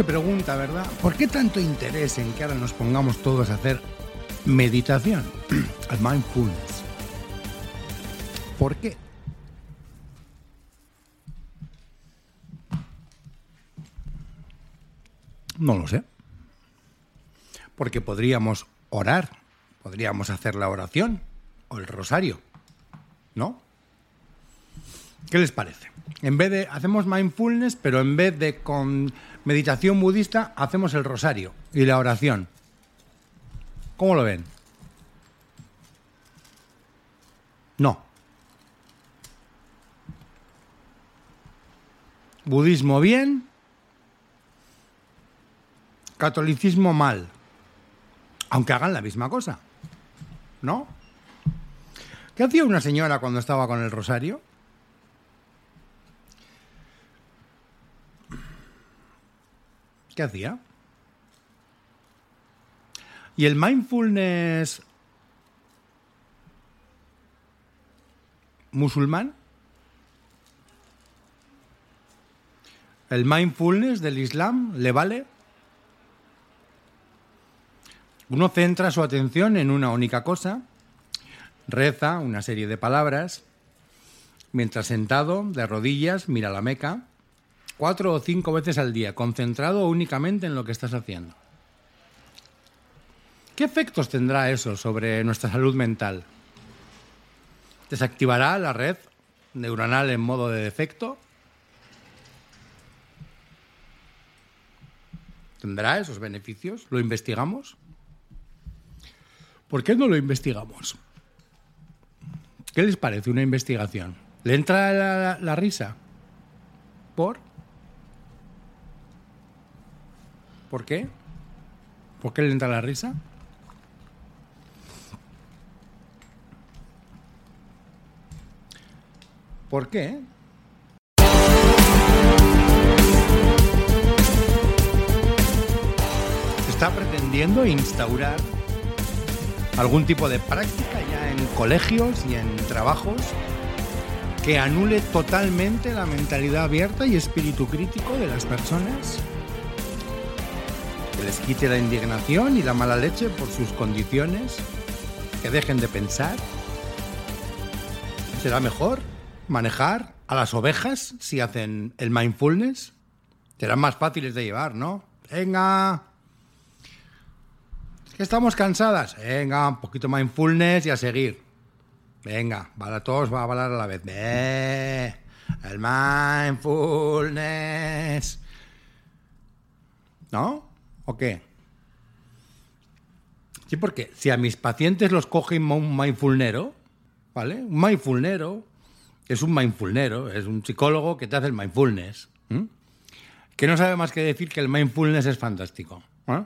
se pregunta, ¿verdad? ¿Por qué tanto interés en que ahora nos pongamos todos a hacer meditación? Al mindfulness. ¿Por qué? No lo sé. Porque podríamos orar, podríamos hacer la oración o el rosario, ¿no? ¿Qué les parece? En vez de hacemos mindfulness, pero en vez de con meditación budista hacemos el rosario y la oración. ¿Cómo lo ven? No. Budismo bien, catolicismo mal. Aunque hagan la misma cosa. ¿No? ¿Qué hacía una señora cuando estaba con el rosario? ¿Qué hacía? Y el mindfulness musulmán, el mindfulness del Islam, ¿le vale? Uno centra su atención en una única cosa, reza una serie de palabras, mientras sentado, de rodillas, mira la Meca, cuatro o cinco veces al día, concentrado únicamente en lo que estás haciendo. ¿Qué efectos tendrá eso sobre nuestra salud mental? ¿Desactivará la red neuronal en modo de defecto? ¿Tendrá esos beneficios? ¿Lo investigamos? ¿Por qué no lo investigamos? ¿Qué les parece una investigación? ¿Le entra la, la risa? ¿Por? ¿Por qué? ¿Por qué le entra la risa? ¿Por qué? Se está pretendiendo instaurar algún tipo de práctica ya en colegios y en trabajos que anule totalmente la mentalidad abierta y espíritu crítico de las personas, que les quite la indignación y la mala leche por sus condiciones, que dejen de pensar. ¿Será mejor manejar a las ovejas si hacen el mindfulness? Serán más fáciles de llevar, ¿no? Venga, estamos cansadas. Venga, un poquito mindfulness y a seguir. Venga, para todos va a hablar a la vez. el mindfulness. ¿No? ¿O qué? Sí, porque si a mis pacientes los coge un mindfulnero, ¿vale? Un mindfulnero es un mindfulnero, es un psicólogo que te hace el mindfulness. Que no sabe más que decir que el mindfulness es fantástico. ¿eh?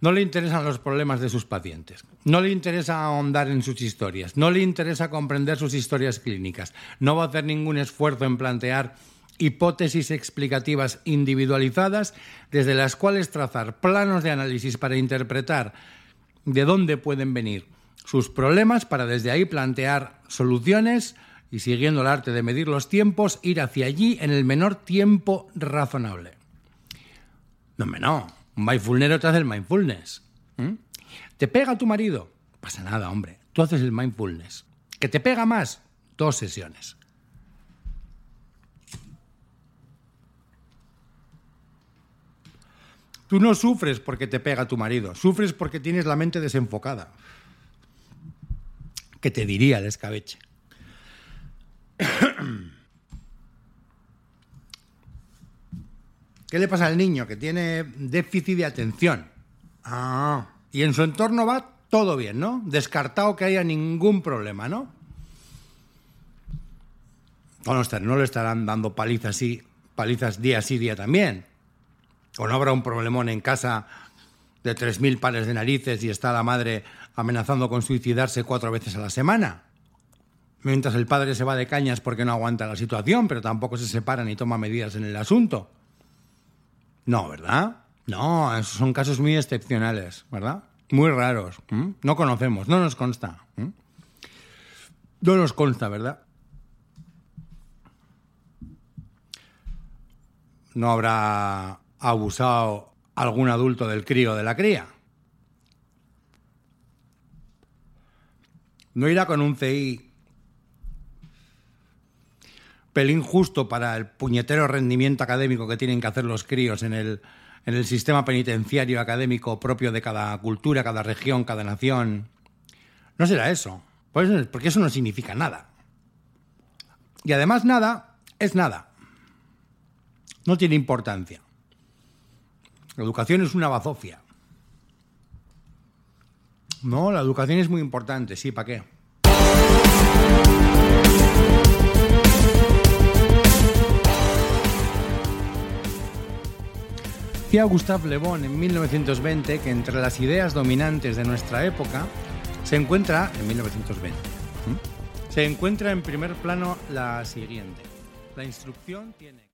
No le interesan los problemas de sus pacientes, no le interesa ahondar en sus historias, no le interesa comprender sus historias clínicas, no va a hacer ningún esfuerzo en plantear hipótesis explicativas individualizadas desde las cuales trazar planos de análisis para interpretar de dónde pueden venir sus problemas para desde ahí plantear soluciones y siguiendo el arte de medir los tiempos, ir hacia allí en el menor tiempo razonable. No, no. Un mindfulnero te hace el mindfulness. ¿Te pega tu marido? pasa nada, hombre. Tú haces el mindfulness. ¿Que te pega más? Dos sesiones. Tú no sufres porque te pega tu marido, sufres porque tienes la mente desenfocada. ¿Qué te diría el escabeche? ¿Qué le pasa al niño? Que tiene déficit de atención. Ah. Y en su entorno va todo bien, ¿no? Descartado que haya ningún problema, ¿no? no, no le estarán dando palizas, sí, palizas día sí, día también. O no habrá un problemón en casa de 3.000 pares de narices y está la madre amenazando con suicidarse cuatro veces a la semana. Mientras el padre se va de cañas porque no aguanta la situación, pero tampoco se separa ni toma medidas en el asunto. No, ¿verdad? No, esos son casos muy excepcionales, ¿verdad? Muy raros. No conocemos, no nos consta. No nos consta, ¿verdad? No habrá ha abusado algún adulto del crío de la cría. No irá con un CI pelín justo para el puñetero rendimiento académico que tienen que hacer los críos en el, en el sistema penitenciario académico propio de cada cultura, cada región, cada nación. No será eso, porque eso no significa nada. Y además nada es nada. No tiene importancia. La educación es una bazofia. No, la educación es muy importante, sí, ¿para qué? Decía Gustave Le Bon en 1920 que entre las ideas dominantes de nuestra época se encuentra, en 1920, se encuentra en primer plano la siguiente. La instrucción tiene...